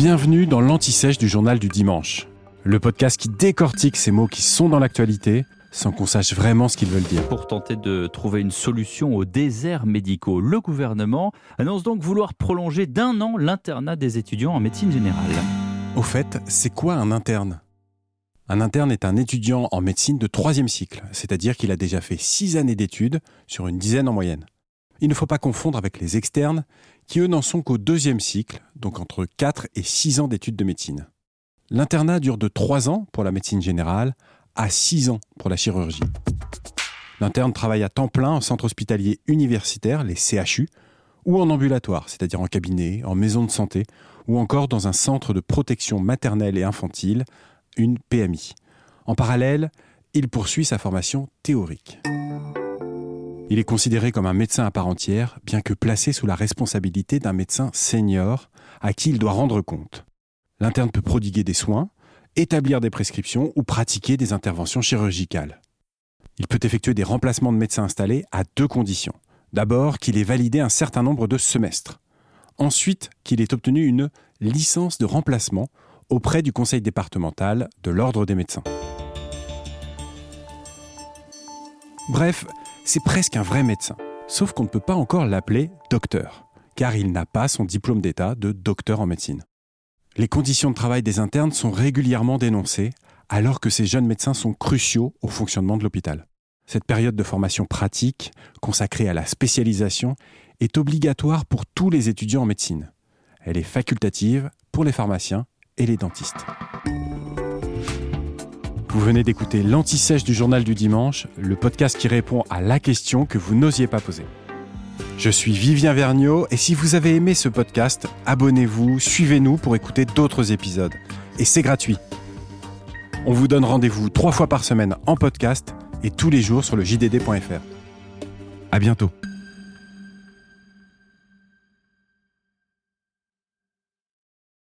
Bienvenue dans l'Anti-Sèche du journal du dimanche, le podcast qui décortique ces mots qui sont dans l'actualité sans qu'on sache vraiment ce qu'ils veulent dire. Pour tenter de trouver une solution aux déserts médicaux, le gouvernement annonce donc vouloir prolonger d'un an l'internat des étudiants en médecine générale. Au fait, c'est quoi un interne? Un interne est un étudiant en médecine de troisième cycle, c'est-à-dire qu'il a déjà fait six années d'études sur une dizaine en moyenne. Il ne faut pas confondre avec les externes, qui eux n'en sont qu'au deuxième cycle, donc entre 4 et 6 ans d'études de médecine. L'internat dure de 3 ans pour la médecine générale à 6 ans pour la chirurgie. L'interne travaille à temps plein en centre hospitalier universitaire, les CHU, ou en ambulatoire, c'est-à-dire en cabinet, en maison de santé, ou encore dans un centre de protection maternelle et infantile, une PMI. En parallèle, il poursuit sa formation théorique. Il est considéré comme un médecin à part entière, bien que placé sous la responsabilité d'un médecin senior à qui il doit rendre compte. L'interne peut prodiguer des soins, établir des prescriptions ou pratiquer des interventions chirurgicales. Il peut effectuer des remplacements de médecins installés à deux conditions. D'abord, qu'il ait validé un certain nombre de semestres. Ensuite, qu'il ait obtenu une licence de remplacement auprès du conseil départemental de l'ordre des médecins. Bref, c'est presque un vrai médecin. Sauf qu'on ne peut pas encore l'appeler docteur, car il n'a pas son diplôme d'état de docteur en médecine. Les conditions de travail des internes sont régulièrement dénoncées, alors que ces jeunes médecins sont cruciaux au fonctionnement de l'hôpital. Cette période de formation pratique, consacrée à la spécialisation, est obligatoire pour tous les étudiants en médecine. Elle est facultative pour les pharmaciens et les dentistes. Vous venez d'écouter l'Anti-Sèche du journal du dimanche, le podcast qui répond à la question que vous n'osiez pas poser. Je suis Vivien Vergniaud et si vous avez aimé ce podcast, abonnez-vous, suivez-nous pour écouter d'autres épisodes. Et c'est gratuit. On vous donne rendez-vous trois fois par semaine en podcast et tous les jours sur le jdd.fr. À bientôt.